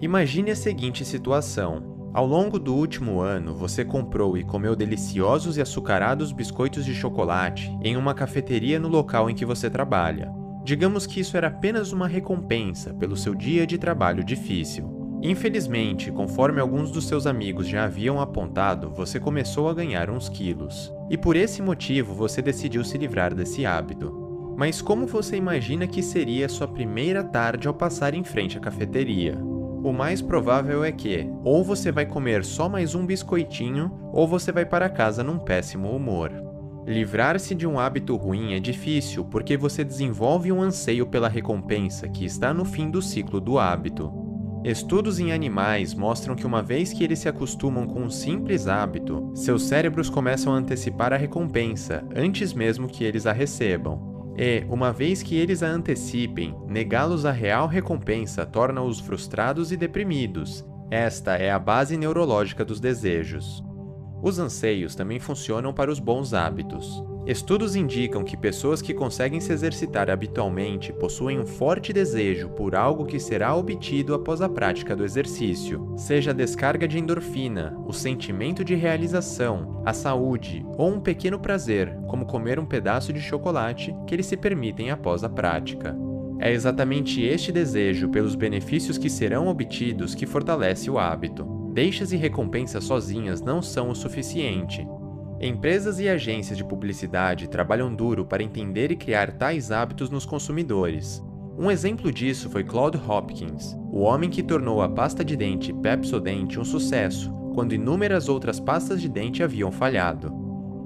Imagine a seguinte situação. Ao longo do último ano, você comprou e comeu deliciosos e açucarados biscoitos de chocolate em uma cafeteria no local em que você trabalha. Digamos que isso era apenas uma recompensa pelo seu dia de trabalho difícil. Infelizmente, conforme alguns dos seus amigos já haviam apontado, você começou a ganhar uns quilos. E por esse motivo você decidiu se livrar desse hábito. Mas como você imagina que seria sua primeira tarde ao passar em frente à cafeteria? O mais provável é que, ou você vai comer só mais um biscoitinho, ou você vai para casa num péssimo humor. Livrar-se de um hábito ruim é difícil porque você desenvolve um anseio pela recompensa que está no fim do ciclo do hábito. Estudos em animais mostram que uma vez que eles se acostumam com um simples hábito, seus cérebros começam a antecipar a recompensa antes mesmo que eles a recebam. E, uma vez que eles a antecipem, negá-los à real recompensa torna-os frustrados e deprimidos. Esta é a base neurológica dos desejos. Os anseios também funcionam para os bons hábitos. Estudos indicam que pessoas que conseguem se exercitar habitualmente possuem um forte desejo por algo que será obtido após a prática do exercício, seja a descarga de endorfina, o sentimento de realização, a saúde ou um pequeno prazer, como comer um pedaço de chocolate que eles se permitem após a prática. É exatamente este desejo pelos benefícios que serão obtidos que fortalece o hábito. Deixas e recompensas sozinhas não são o suficiente. Empresas e agências de publicidade trabalham duro para entender e criar tais hábitos nos consumidores. Um exemplo disso foi Claude Hopkins, o homem que tornou a pasta de dente Pepsodent um sucesso, quando inúmeras outras pastas de dente haviam falhado.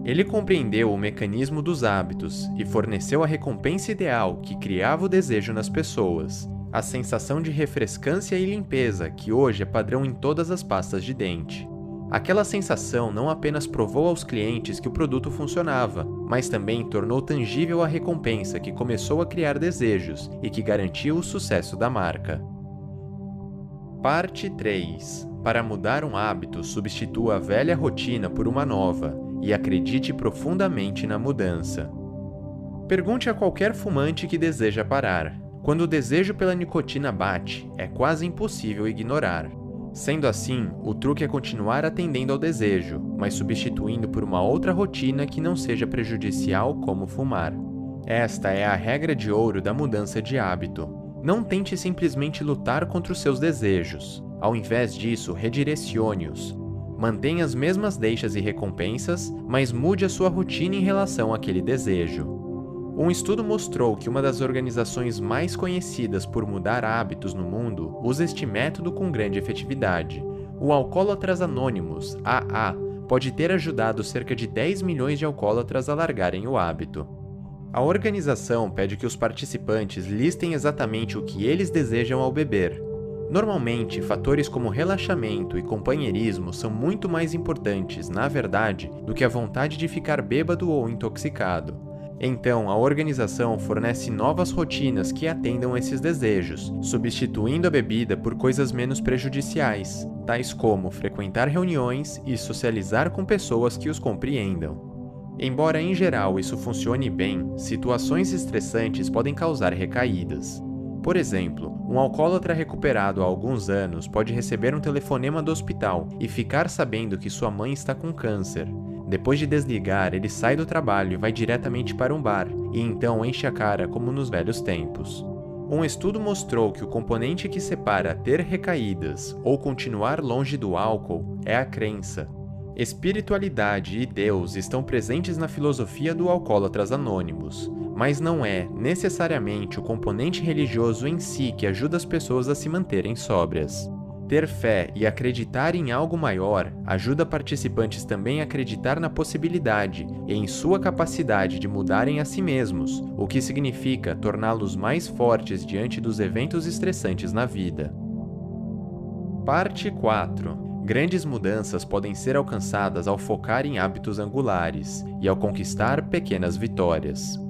Ele compreendeu o mecanismo dos hábitos e forneceu a recompensa ideal que criava o desejo nas pessoas, a sensação de refrescância e limpeza que hoje é padrão em todas as pastas de dente. Aquela sensação não apenas provou aos clientes que o produto funcionava, mas também tornou tangível a recompensa que começou a criar desejos e que garantiu o sucesso da marca. Parte 3 Para mudar um hábito, substitua a velha rotina por uma nova e acredite profundamente na mudança. Pergunte a qualquer fumante que deseja parar: quando o desejo pela nicotina bate, é quase impossível ignorar. Sendo assim, o truque é continuar atendendo ao desejo, mas substituindo por uma outra rotina que não seja prejudicial, como fumar. Esta é a regra de ouro da mudança de hábito. Não tente simplesmente lutar contra os seus desejos. Ao invés disso, redirecione-os. Mantenha as mesmas deixas e recompensas, mas mude a sua rotina em relação àquele desejo. Um estudo mostrou que uma das organizações mais conhecidas por mudar hábitos no mundo usa este método com grande efetividade. O Alcoólatras Anônimos, AA, pode ter ajudado cerca de 10 milhões de alcoólatras a largarem o hábito. A organização pede que os participantes listem exatamente o que eles desejam ao beber. Normalmente, fatores como relaxamento e companheirismo são muito mais importantes, na verdade, do que a vontade de ficar bêbado ou intoxicado. Então, a organização fornece novas rotinas que atendam esses desejos, substituindo a bebida por coisas menos prejudiciais, tais como frequentar reuniões e socializar com pessoas que os compreendam. Embora em geral isso funcione bem, situações estressantes podem causar recaídas. Por exemplo, um alcoólatra recuperado há alguns anos pode receber um telefonema do hospital e ficar sabendo que sua mãe está com câncer, depois de desligar, ele sai do trabalho e vai diretamente para um bar, e então enche a cara como nos velhos tempos. Um estudo mostrou que o componente que separa ter recaídas ou continuar longe do álcool é a crença. Espiritualidade e Deus estão presentes na filosofia do Alcoólatras Anônimos, mas não é necessariamente o componente religioso em si que ajuda as pessoas a se manterem sóbrias. Ter fé e acreditar em algo maior ajuda participantes também a acreditar na possibilidade e em sua capacidade de mudarem a si mesmos, o que significa torná-los mais fortes diante dos eventos estressantes na vida. Parte 4 Grandes mudanças podem ser alcançadas ao focar em hábitos angulares e ao conquistar pequenas vitórias.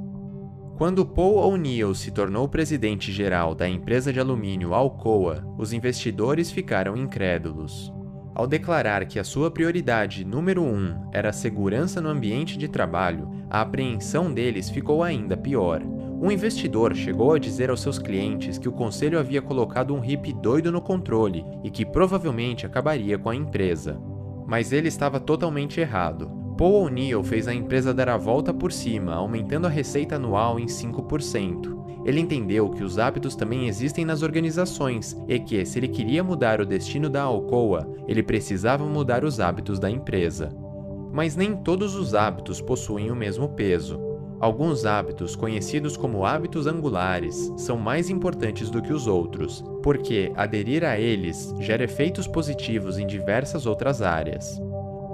Quando Paul O'Neill se tornou presidente geral da empresa de alumínio Alcoa, os investidores ficaram incrédulos. Ao declarar que a sua prioridade número um era a segurança no ambiente de trabalho, a apreensão deles ficou ainda pior. Um investidor chegou a dizer aos seus clientes que o conselho havia colocado um hippie doido no controle e que provavelmente acabaria com a empresa. Mas ele estava totalmente errado. Paul O'Neill fez a empresa dar a volta por cima, aumentando a receita anual em 5%. Ele entendeu que os hábitos também existem nas organizações e que, se ele queria mudar o destino da Alcoa, ele precisava mudar os hábitos da empresa. Mas nem todos os hábitos possuem o mesmo peso. Alguns hábitos, conhecidos como hábitos angulares, são mais importantes do que os outros, porque aderir a eles gera efeitos positivos em diversas outras áreas.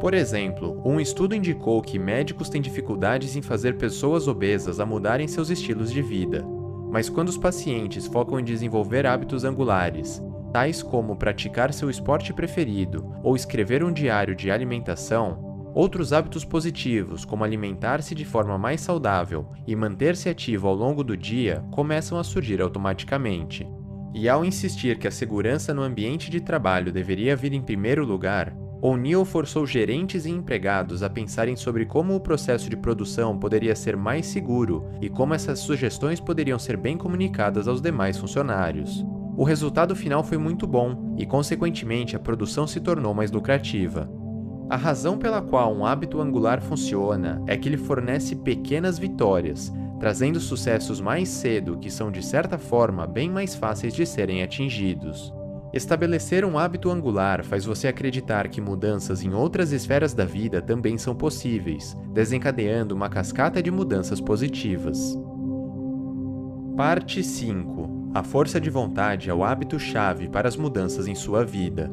Por exemplo, um estudo indicou que médicos têm dificuldades em fazer pessoas obesas a mudarem seus estilos de vida, mas quando os pacientes focam em desenvolver hábitos angulares, tais como praticar seu esporte preferido ou escrever um diário de alimentação, outros hábitos positivos, como alimentar-se de forma mais saudável e manter-se ativo ao longo do dia, começam a surgir automaticamente. E ao insistir que a segurança no ambiente de trabalho deveria vir em primeiro lugar, O'Neill forçou gerentes e empregados a pensarem sobre como o processo de produção poderia ser mais seguro e como essas sugestões poderiam ser bem comunicadas aos demais funcionários. O resultado final foi muito bom e, consequentemente, a produção se tornou mais lucrativa. A razão pela qual um hábito angular funciona é que ele fornece pequenas vitórias, trazendo sucessos mais cedo que são, de certa forma, bem mais fáceis de serem atingidos. Estabelecer um hábito angular faz você acreditar que mudanças em outras esferas da vida também são possíveis, desencadeando uma cascata de mudanças positivas. Parte 5 A força de vontade é o hábito-chave para as mudanças em sua vida.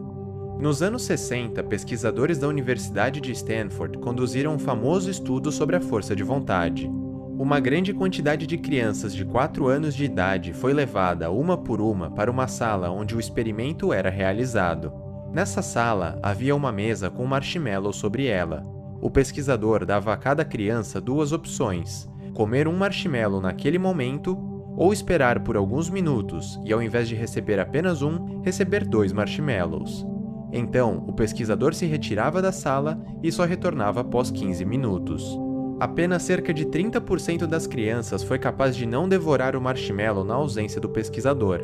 Nos anos 60, pesquisadores da Universidade de Stanford conduziram um famoso estudo sobre a força de vontade. Uma grande quantidade de crianças de 4 anos de idade foi levada uma por uma para uma sala onde o experimento era realizado. Nessa sala havia uma mesa com marshmallow sobre ela. O pesquisador dava a cada criança duas opções: comer um marshmallow naquele momento ou esperar por alguns minutos e, ao invés de receber apenas um, receber dois marshmallows. Então, o pesquisador se retirava da sala e só retornava após 15 minutos. Apenas cerca de 30% das crianças foi capaz de não devorar o marshmallow na ausência do pesquisador.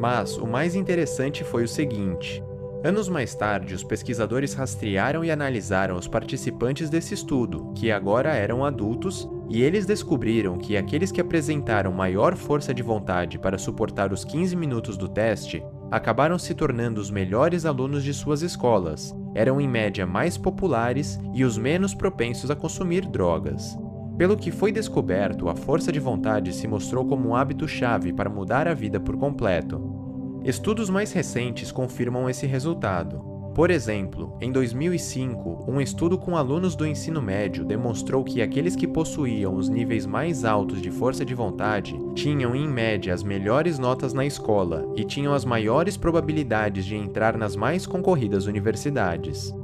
Mas o mais interessante foi o seguinte: anos mais tarde, os pesquisadores rastrearam e analisaram os participantes desse estudo, que agora eram adultos, e eles descobriram que aqueles que apresentaram maior força de vontade para suportar os 15 minutos do teste acabaram se tornando os melhores alunos de suas escolas, eram em média mais populares e os menos propensos a consumir drogas. Pelo que foi descoberto, a força de vontade se mostrou como um hábito-chave para mudar a vida por completo. Estudos mais recentes confirmam esse resultado. Por exemplo, em 2005, um estudo com alunos do ensino médio demonstrou que aqueles que possuíam os níveis mais altos de força de vontade tinham, em média, as melhores notas na escola e tinham as maiores probabilidades de entrar nas mais concorridas universidades.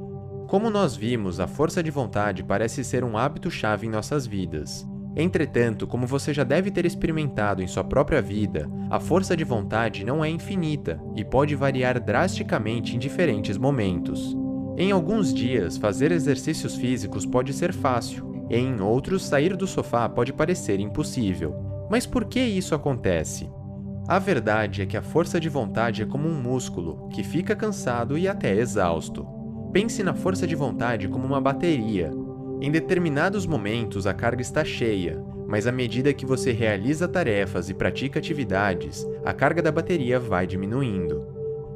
Como nós vimos, a força de vontade parece ser um hábito-chave em nossas vidas. Entretanto, como você já deve ter experimentado em sua própria vida, a força de vontade não é infinita e pode variar drasticamente em diferentes momentos. Em alguns dias, fazer exercícios físicos pode ser fácil, e em outros, sair do sofá pode parecer impossível. Mas por que isso acontece? A verdade é que a força de vontade é como um músculo que fica cansado e até exausto. Pense na força de vontade como uma bateria em determinados momentos a carga está cheia, mas à medida que você realiza tarefas e pratica atividades, a carga da bateria vai diminuindo.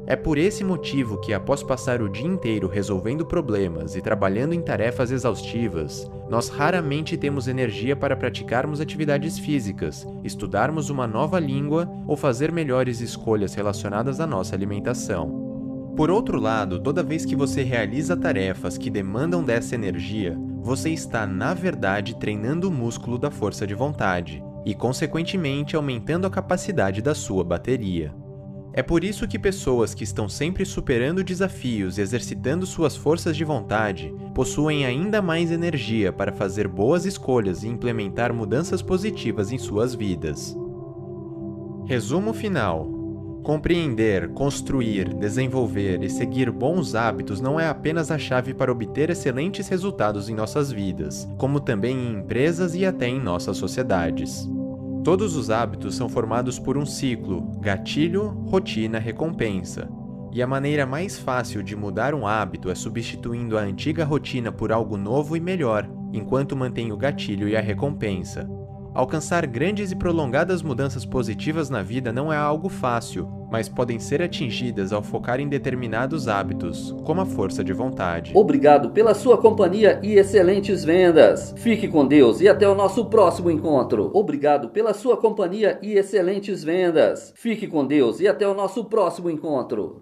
É por esse motivo que, após passar o dia inteiro resolvendo problemas e trabalhando em tarefas exaustivas, nós raramente temos energia para praticarmos atividades físicas, estudarmos uma nova língua ou fazer melhores escolhas relacionadas à nossa alimentação. Por outro lado, toda vez que você realiza tarefas que demandam dessa energia, você está, na verdade, treinando o músculo da força de vontade e, consequentemente, aumentando a capacidade da sua bateria. É por isso que pessoas que estão sempre superando desafios e exercitando suas forças de vontade possuem ainda mais energia para fazer boas escolhas e implementar mudanças positivas em suas vidas. Resumo final: Compreender, construir, desenvolver e seguir bons hábitos não é apenas a chave para obter excelentes resultados em nossas vidas, como também em empresas e até em nossas sociedades. Todos os hábitos são formados por um ciclo: gatilho, rotina, recompensa. E a maneira mais fácil de mudar um hábito é substituindo a antiga rotina por algo novo e melhor, enquanto mantém o gatilho e a recompensa. Alcançar grandes e prolongadas mudanças positivas na vida não é algo fácil, mas podem ser atingidas ao focar em determinados hábitos, como a força de vontade. Obrigado pela sua companhia e excelentes vendas. Fique com Deus e até o nosso próximo encontro. Obrigado pela sua companhia e excelentes vendas. Fique com Deus e até o nosso próximo encontro.